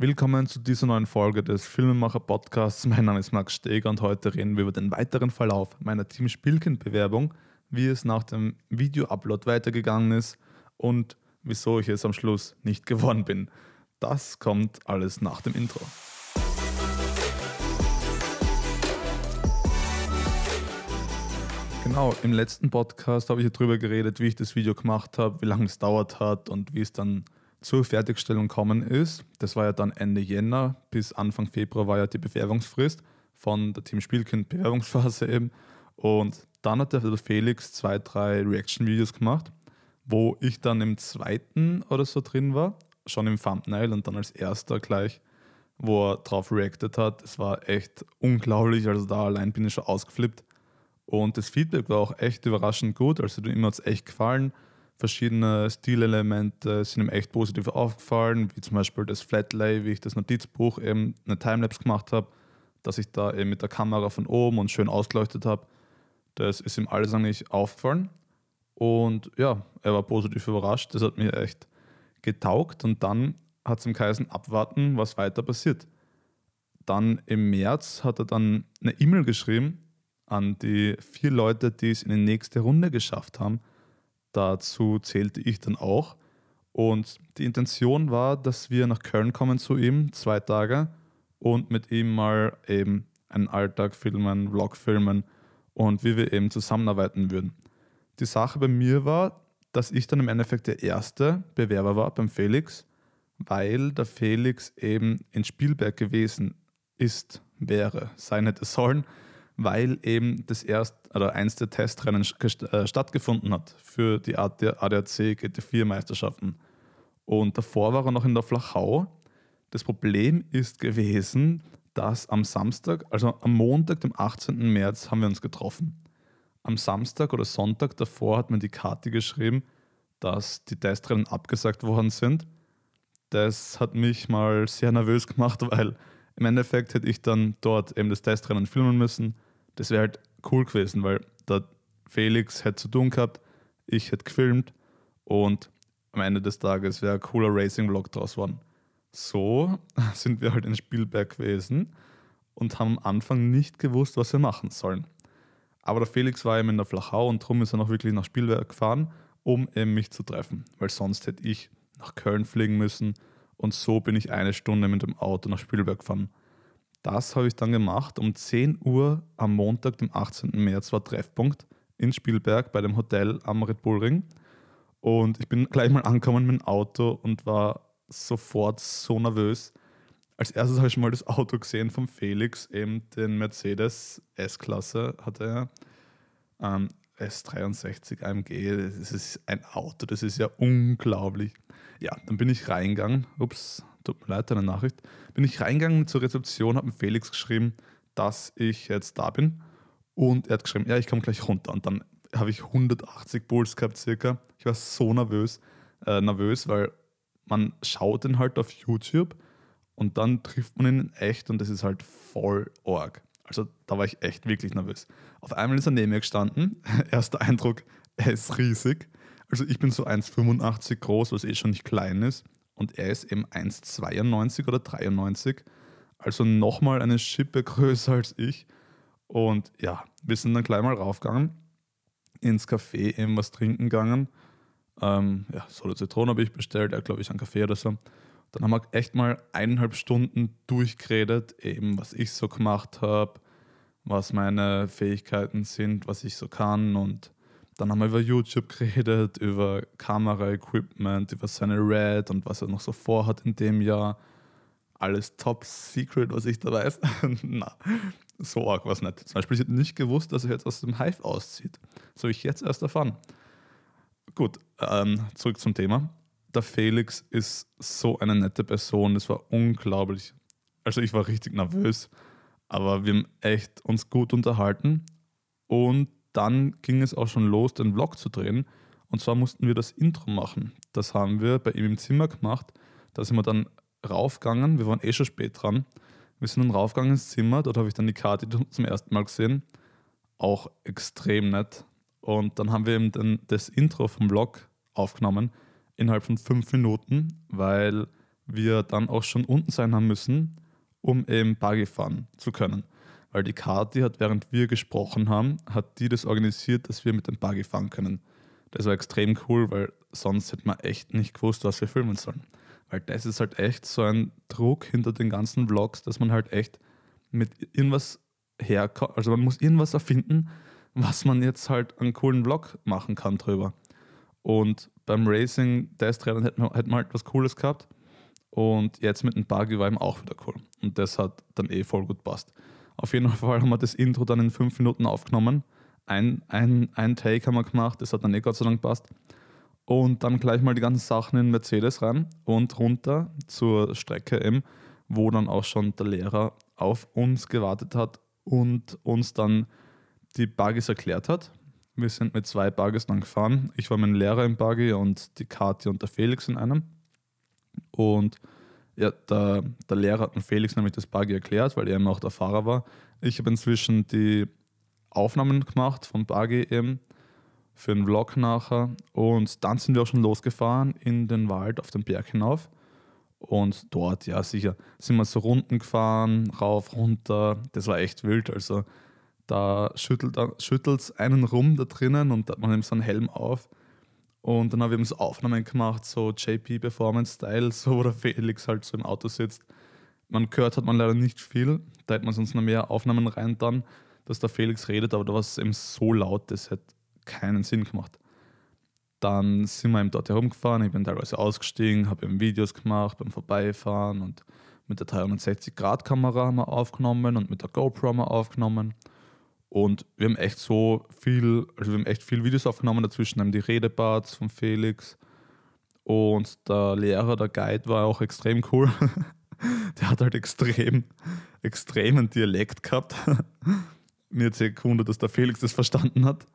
Willkommen zu dieser neuen Folge des Filmemacher Podcasts. Mein Name ist Max Steger und heute reden wir über den weiteren Verlauf meiner Team Spielkind Bewerbung, wie es nach dem Video-Upload weitergegangen ist und wieso ich es am Schluss nicht geworden bin. Das kommt alles nach dem Intro. Genau, im letzten Podcast habe ich darüber geredet, wie ich das Video gemacht habe, wie lange es dauert hat und wie es dann zur Fertigstellung kommen ist. Das war ja dann Ende Jänner bis Anfang Februar war ja die Bewerbungsfrist von der Team Spielkind Bewerbungsphase eben. Und dann hat der Felix zwei, drei Reaction-Videos gemacht, wo ich dann im zweiten oder so drin war, schon im Thumbnail und dann als erster gleich, wo er drauf reacted hat. Es war echt unglaublich, also da allein bin ich schon ausgeflippt. Und das Feedback war auch echt überraschend gut, also ihm hat es echt gefallen verschiedene Stilelemente sind ihm echt positiv aufgefallen, wie zum Beispiel das Flatlay, wie ich das Notizbuch eben eine Timelapse gemacht habe, dass ich da eben mit der Kamera von oben und schön ausgeleuchtet habe. Das ist ihm alles eigentlich aufgefallen. Und ja, er war positiv überrascht. Das hat mir echt getaugt. Und dann hat es ihm geheißen, abwarten, was weiter passiert. Dann im März hat er dann eine E-Mail geschrieben an die vier Leute, die es in die nächste Runde geschafft haben dazu zählte ich dann auch. Und die Intention war, dass wir nach Köln kommen zu ihm, zwei Tage, und mit ihm mal eben einen Alltag filmen, Vlog filmen und wie wir eben zusammenarbeiten würden. Die Sache bei mir war, dass ich dann im Endeffekt der erste Bewerber war beim Felix, weil der Felix eben in Spielberg gewesen ist, wäre, sein hätte sollen weil eben das erst oder eins der Testrennen äh, stattgefunden hat für die ADAC GT4 Meisterschaften. Und davor war er noch in der Flachau. Das Problem ist gewesen, dass am Samstag, also am Montag, dem 18. März, haben wir uns getroffen. Am Samstag oder Sonntag davor hat mir die Karte geschrieben, dass die Testrennen abgesagt worden sind. Das hat mich mal sehr nervös gemacht, weil im Endeffekt hätte ich dann dort eben das Testrennen filmen müssen das wäre halt cool gewesen, weil der Felix hätte zu tun gehabt, ich hätte gefilmt und am Ende des Tages wäre ein cooler Racing-Vlog draus geworden. So sind wir halt in Spielberg gewesen und haben am Anfang nicht gewusst, was wir machen sollen. Aber der Felix war eben in der Flachau und darum ist er noch wirklich nach Spielberg gefahren, um eben mich zu treffen. Weil sonst hätte ich nach Köln fliegen müssen und so bin ich eine Stunde mit dem Auto nach Spielberg gefahren. Das habe ich dann gemacht. Um 10 Uhr am Montag, dem 18. März, war Treffpunkt in Spielberg bei dem Hotel am Red Bull Ring. Und ich bin gleich mal angekommen mit dem Auto und war sofort so nervös. Als erstes habe ich mal das Auto gesehen von Felix, eben den Mercedes S-Klasse hatte er. Ähm, S63 AMG, das ist ein Auto, das ist ja unglaublich. Ja, dann bin ich reingegangen. Ups, tut mir leid, deine Nachricht. Bin ich reingegangen zur Rezeption, habe Felix geschrieben, dass ich jetzt da bin. Und er hat geschrieben, ja, ich komme gleich runter. Und dann habe ich 180 Puls gehabt circa. Ich war so nervös, äh, nervös, weil man schaut ihn halt auf YouTube und dann trifft man ihn echt und das ist halt voll org. Also da war ich echt wirklich nervös. Auf einmal ist er neben mir gestanden. Erster Eindruck, er ist riesig. Also ich bin so 1,85 groß, was eh schon nicht klein ist und er ist eben 1,92 oder 93, also nochmal eine Schippe größer als ich. Und ja, wir sind dann gleich mal raufgegangen, ins Café eben was trinken gegangen. Ähm, ja, Solo Zitronen habe ich bestellt, er glaube ich einen Kaffee oder so. Dann haben wir echt mal eineinhalb Stunden durchgeredet, eben was ich so gemacht habe, was meine Fähigkeiten sind, was ich so kann und dann haben wir über YouTube geredet, über Kamera-Equipment, über seine Red und was er noch so vorhat in dem Jahr. Alles top secret, was ich da weiß. Na, so arg was nicht. Zum Beispiel, ich hätte nicht gewusst, dass er jetzt aus dem Hive auszieht. So ich jetzt erst erfahren. Gut, ähm, zurück zum Thema. Der Felix ist so eine nette Person, das war unglaublich. Also ich war richtig nervös, aber wir haben echt uns gut unterhalten und dann ging es auch schon los, den Vlog zu drehen. Und zwar mussten wir das Intro machen. Das haben wir bei ihm im Zimmer gemacht. Da sind wir dann raufgegangen. Wir waren eh schon spät dran. Wir sind dann raufgegangen ins Zimmer. Dort habe ich dann die Karte zum ersten Mal gesehen. Auch extrem nett. Und dann haben wir eben den, das Intro vom Vlog aufgenommen innerhalb von fünf Minuten, weil wir dann auch schon unten sein haben müssen, um eben Buggy fahren zu können. Weil die Kati hat, während wir gesprochen haben, hat die das organisiert, dass wir mit dem Buggy fahren können. Das war extrem cool, weil sonst hätte man echt nicht gewusst, was wir filmen sollen. Weil das ist halt echt so ein Druck hinter den ganzen Vlogs, dass man halt echt mit irgendwas herkommt. Also man muss irgendwas erfinden, was man jetzt halt einen coolen Vlog machen kann drüber. Und beim Racing Test Rennen hätten wir halt was Cooles gehabt. Und jetzt mit dem Buggy war eben auch wieder cool. Und das hat dann eh voll gut passt. Auf jeden Fall haben wir das Intro dann in fünf Minuten aufgenommen. Ein, ein, ein Take haben wir gemacht, das hat dann eh Gott sei Dank passt. Und dann gleich mal die ganzen Sachen in Mercedes rein und runter zur Strecke eben, wo dann auch schon der Lehrer auf uns gewartet hat und uns dann die Buggies erklärt hat. Wir sind mit zwei Buggies dann gefahren. Ich war mein Lehrer im Buggy und die Kathi und der Felix in einem. Und ja, der, der Lehrer hat dem Felix nämlich das Buggy erklärt, weil er eben auch der Fahrer war. Ich habe inzwischen die Aufnahmen gemacht vom Buggy eben für einen Vlog nachher. Und dann sind wir auch schon losgefahren in den Wald auf den Berg hinauf. Und dort, ja, sicher, sind wir so Runden gefahren, rauf, runter. Das war echt wild. Also da schüttelt es einen rum da drinnen und da hat man eben so einen Helm auf. Und dann haben wir so Aufnahmen gemacht, so JP Performance Style, so wo der Felix halt so im Auto sitzt. Man gehört hat man leider nicht viel, da hätte man sonst noch mehr Aufnahmen rein dann, dass der Felix redet, aber da war es eben so laut, das hätte keinen Sinn gemacht. Dann sind wir eben dort herumgefahren, ich bin teilweise ausgestiegen, habe eben Videos gemacht beim Vorbeifahren und mit der 360-Grad-Kamera haben wir aufgenommen und mit der GoPro haben wir aufgenommen. Und wir haben echt so viel, also wir haben echt viel Videos aufgenommen dazwischen, haben die Redeparts von Felix. Und der Lehrer, der Guide war auch extrem cool. der hat halt extrem, extremen Dialekt gehabt. Mir hat sehr gewundert, dass der Felix das verstanden hat.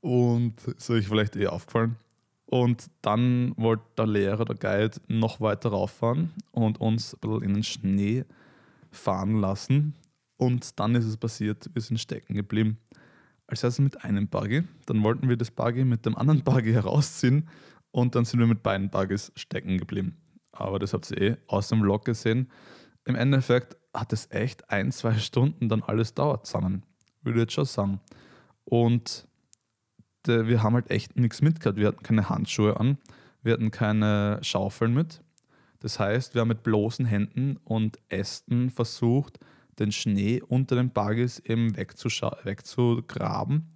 Und so ist vielleicht eh aufgefallen. Und dann wollte der Lehrer, der Guide, noch weiter rauffahren und uns ein bisschen in den Schnee fahren lassen. Und dann ist es passiert, wir sind stecken geblieben. Als erstes mit einem Buggy, dann wollten wir das Buggy mit dem anderen Buggy herausziehen und dann sind wir mit beiden Buggys stecken geblieben. Aber das habt ihr eh aus dem Vlog gesehen. Im Endeffekt hat es echt ein, zwei Stunden dann alles dauert zusammen, würde ich jetzt schon sagen. Und de, wir haben halt echt nichts mitgehabt. Wir hatten keine Handschuhe an, wir hatten keine Schaufeln mit. Das heißt, wir haben mit bloßen Händen und Ästen versucht, den Schnee unter den Buggies eben wegzugraben,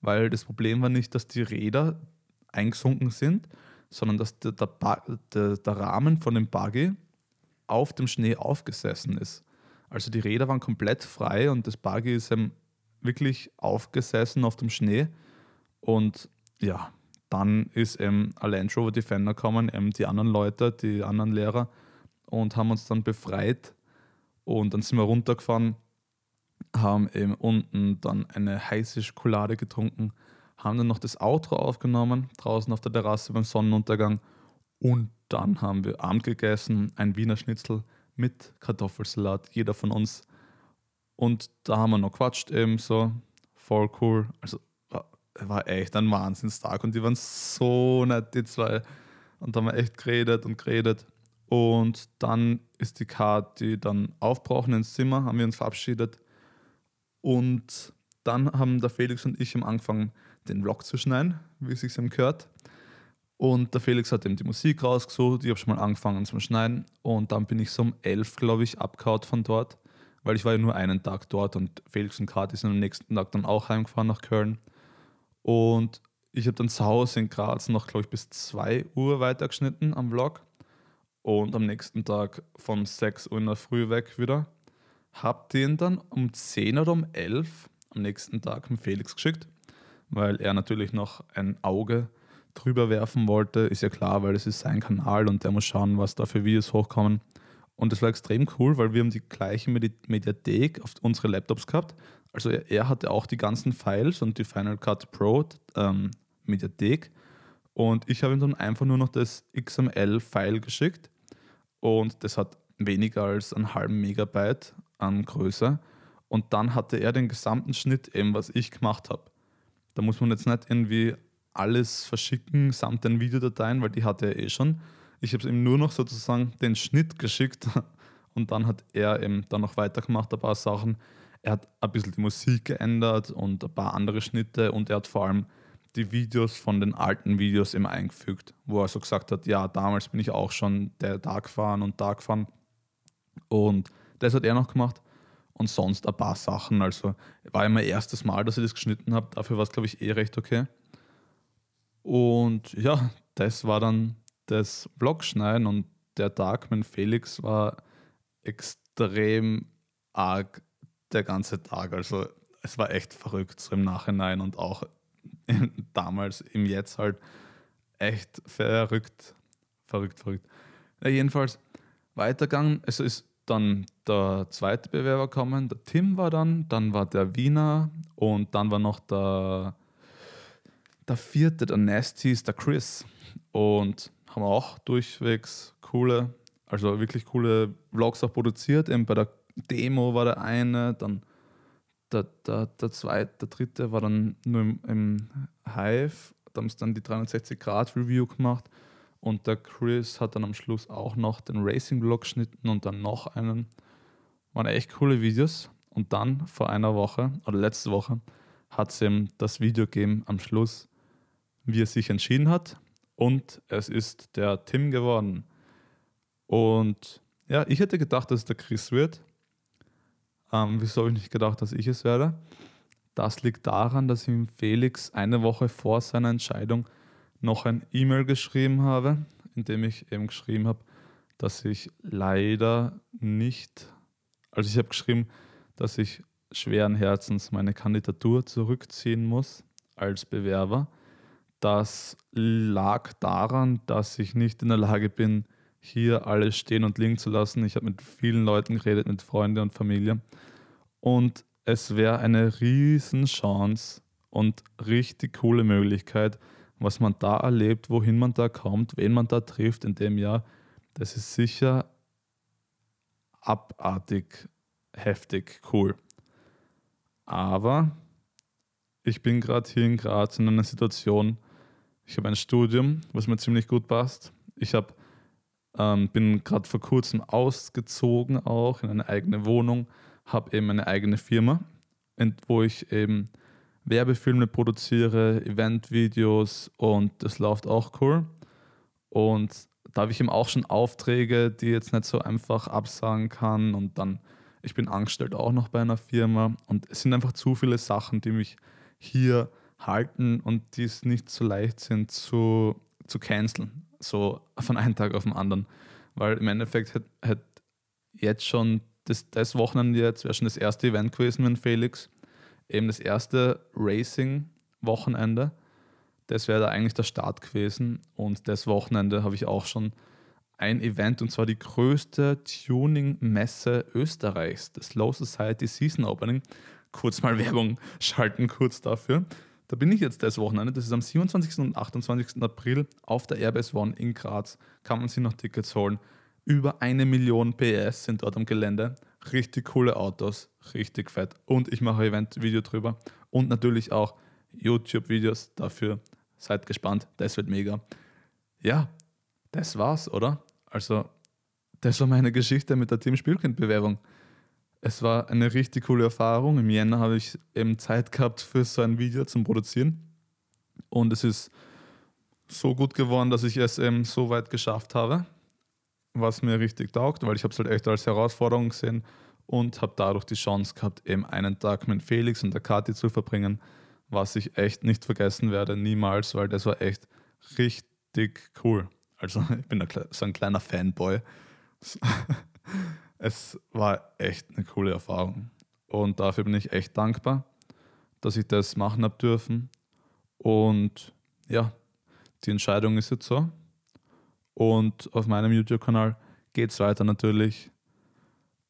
weil das Problem war nicht, dass die Räder eingesunken sind, sondern dass der, der, der, der Rahmen von dem Buggy auf dem Schnee aufgesessen ist. Also die Räder waren komplett frei und das Buggy ist eben wirklich aufgesessen auf dem Schnee. Und ja, dann ist eben ein Rover Defender gekommen, eben die anderen Leute, die anderen Lehrer und haben uns dann befreit und dann sind wir runtergefahren, haben eben unten dann eine heiße Schokolade getrunken, haben dann noch das Outro aufgenommen, draußen auf der Terrasse beim Sonnenuntergang. Und dann haben wir Abend gegessen, ein Wiener Schnitzel mit Kartoffelsalat, jeder von uns. Und da haben wir noch quatscht eben so, voll cool. Also war echt ein Wahnsinnstag und die waren so nett, die zwei. Und da haben wir echt geredet und geredet. Und dann ist die Karte dann aufbrauchen ins Zimmer, haben wir uns verabschiedet. Und dann haben der Felix und ich angefangen, den Vlog zu schneiden, wie es sich gehört. Und der Felix hat eben die Musik rausgesucht, ich habe schon mal angefangen zum Schneiden. Und dann bin ich so um elf, glaube ich, abgehauen von dort, weil ich war ja nur einen Tag dort und Felix und Kati sind am nächsten Tag dann auch heimgefahren nach Köln. Und ich habe dann zu Hause in Graz noch, glaube ich, bis 2 Uhr weitergeschnitten am Vlog und am nächsten Tag von 6 Uhr in der Früh weg wieder. Hab den dann um 10 oder um 11 am nächsten Tag mit Felix geschickt, weil er natürlich noch ein Auge drüber werfen wollte. Ist ja klar, weil es ist sein Kanal und der muss schauen, was da für Videos hochkommen. Und das war extrem cool, weil wir haben die gleiche Mediathek auf unsere Laptops gehabt. Also er, er hatte auch die ganzen Files und die Final Cut Pro ähm, Mediathek und ich habe ihm dann einfach nur noch das XML-File geschickt und das hat weniger als einen halben Megabyte an Größe. Und dann hatte er den gesamten Schnitt eben, was ich gemacht habe. Da muss man jetzt nicht irgendwie alles verschicken samt den Videodateien, weil die hatte er eh schon. Ich habe ihm nur noch sozusagen den Schnitt geschickt und dann hat er eben dann noch weitergemacht, ein paar Sachen. Er hat ein bisschen die Musik geändert und ein paar andere Schnitte und er hat vor allem die Videos von den alten Videos immer eingefügt, wo er so gesagt hat, ja, damals bin ich auch schon der da gefahren und da gefahren. Und das hat er noch gemacht. Und sonst ein paar Sachen. Also war mein erstes Mal, dass ich das geschnitten habe. Dafür war es, glaube ich, eh recht okay. Und ja, das war dann das Vlogschneiden und der Tag mit Felix war extrem arg der ganze Tag. Also es war echt verrückt so im Nachhinein und auch damals, im Jetzt halt echt verrückt. Verrückt, verrückt. Ja, jedenfalls weitergegangen. Es ist dann der zweite Bewerber gekommen, der Tim war dann, dann war der Wiener und dann war noch der, der vierte, der Nasty, ist der Chris. Und haben auch durchwegs coole, also wirklich coole Vlogs auch produziert. Eben bei der Demo war der eine, dann der, der, der zweite, der dritte war dann nur im, im Hive. Da haben sie dann die 360-Grad-Review gemacht. Und der Chris hat dann am Schluss auch noch den Racing-Vlog geschnitten und dann noch einen. Waren echt coole Videos. Und dann vor einer Woche oder letzte Woche hat es ihm das Video gegeben am Schluss, wie er sich entschieden hat. Und es ist der Tim geworden. Und ja, ich hätte gedacht, dass es der Chris wird. Ähm, wieso habe ich nicht gedacht, dass ich es werde? Das liegt daran, dass ihm Felix eine Woche vor seiner Entscheidung noch ein E-Mail geschrieben habe, in dem ich eben geschrieben habe, dass ich leider nicht, also ich habe geschrieben, dass ich schweren Herzens meine Kandidatur zurückziehen muss als Bewerber. Das lag daran, dass ich nicht in der Lage bin, hier alles stehen und liegen zu lassen. Ich habe mit vielen Leuten geredet, mit Freunden und Familie. Und es wäre eine Riesenchance und richtig coole Möglichkeit, was man da erlebt, wohin man da kommt, wen man da trifft in dem Jahr, das ist sicher abartig, heftig, cool. Aber ich bin gerade hier in Graz in einer Situation, ich habe ein Studium, was mir ziemlich gut passt. Ich hab, ähm, bin gerade vor kurzem ausgezogen auch in eine eigene Wohnung, habe eben eine eigene Firma, wo ich eben Werbefilme produziere, Eventvideos und das läuft auch cool. Und da habe ich eben auch schon Aufträge, die jetzt nicht so einfach absagen kann. Und dann, ich bin angestellt auch noch bei einer Firma. Und es sind einfach zu viele Sachen, die mich hier halten und die es nicht so leicht sind zu, zu canceln. So von einem Tag auf den anderen. Weil im Endeffekt hätte hätt jetzt schon das, das Wochenende jetzt wäre schon das erste Event gewesen mit Felix eben das erste Racing-Wochenende. Das wäre da eigentlich der Start gewesen. Und das Wochenende habe ich auch schon ein Event und zwar die größte Tuning-Messe Österreichs, das Low Society Season Opening. Kurz mal Werbung schalten, kurz dafür. Da bin ich jetzt das Wochenende, das ist am 27. und 28. April auf der Airbus One in Graz. Kann man sich noch Tickets holen. Über eine Million PS sind dort am Gelände. Richtig coole Autos, richtig fett. Und ich mache Event-Video drüber. Und natürlich auch YouTube-Videos dafür. Seid gespannt, das wird mega. Ja, das war's, oder? Also, das war meine Geschichte mit der Team Spielkind-Bewerbung. Es war eine richtig coole Erfahrung. Im Jänner habe ich eben Zeit gehabt für so ein Video zum Produzieren. Und es ist so gut geworden, dass ich es eben so weit geschafft habe was mir richtig taugt, weil ich habe es halt echt als Herausforderung gesehen und habe dadurch die Chance gehabt, eben einen Tag mit Felix und der Kathi zu verbringen, was ich echt nicht vergessen werde, niemals, weil das war echt richtig cool. Also ich bin so ein kleiner Fanboy. Es war echt eine coole Erfahrung und dafür bin ich echt dankbar, dass ich das machen habe dürfen. Und ja, die Entscheidung ist jetzt so. Und auf meinem YouTube-Kanal geht es weiter natürlich.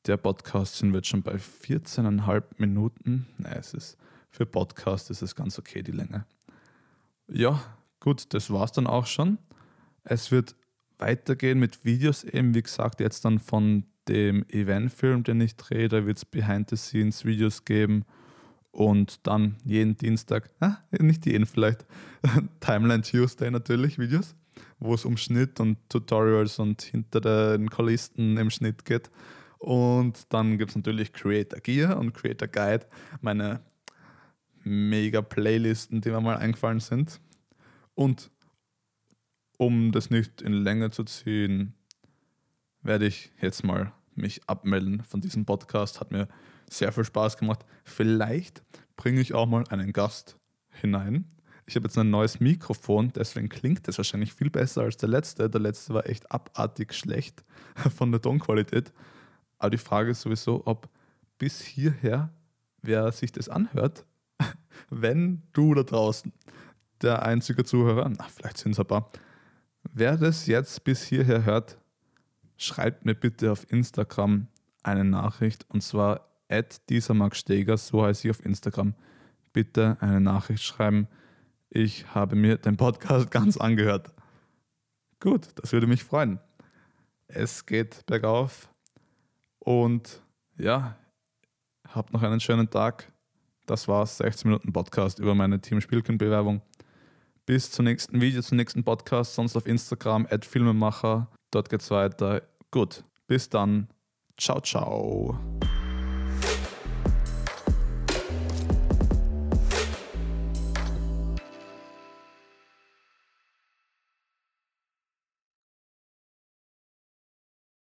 Der Podcast sind wir jetzt schon bei 14,5 Minuten. Nein, es ist für Podcast ist es ganz okay, die Länge. Ja, gut, das war's dann auch schon. Es wird weitergehen mit Videos, eben wie gesagt, jetzt dann von dem Eventfilm, den ich drehe. Da wird es Behind-the-Scenes-Videos geben. Und dann jeden Dienstag, ah, nicht jeden vielleicht, Timeline Tuesday natürlich Videos. wo es um Schnitt und Tutorials und hinter den Kulissen im Schnitt geht. Und dann gibt es natürlich Creator Gear und Creator Guide, meine mega Playlisten, die mir mal eingefallen sind. Und um das nicht in Länge zu ziehen, werde ich jetzt mal mich abmelden von diesem Podcast. Hat mir sehr viel Spaß gemacht. Vielleicht bringe ich auch mal einen Gast hinein. Ich habe jetzt ein neues Mikrofon, deswegen klingt es wahrscheinlich viel besser als der letzte. Der letzte war echt abartig schlecht von der Tonqualität. Aber die Frage ist sowieso, ob bis hierher, wer sich das anhört, wenn du da draußen, der einzige Zuhörer, na, vielleicht sind es ein paar, wer das jetzt bis hierher hört, schreibt mir bitte auf Instagram eine Nachricht und zwar at dieser Max Steger, so heiße ich auf Instagram. Bitte eine Nachricht schreiben. Ich habe mir den Podcast ganz angehört. Gut, das würde mich freuen. Es geht bergauf und ja, habt noch einen schönen Tag. Das war's, 16 Minuten Podcast über meine Team Spielkind-Bewerbung. Bis zum nächsten Video, zum nächsten Podcast, sonst auf Instagram, Filmemacher. Dort geht's weiter. Gut, bis dann. Ciao, ciao.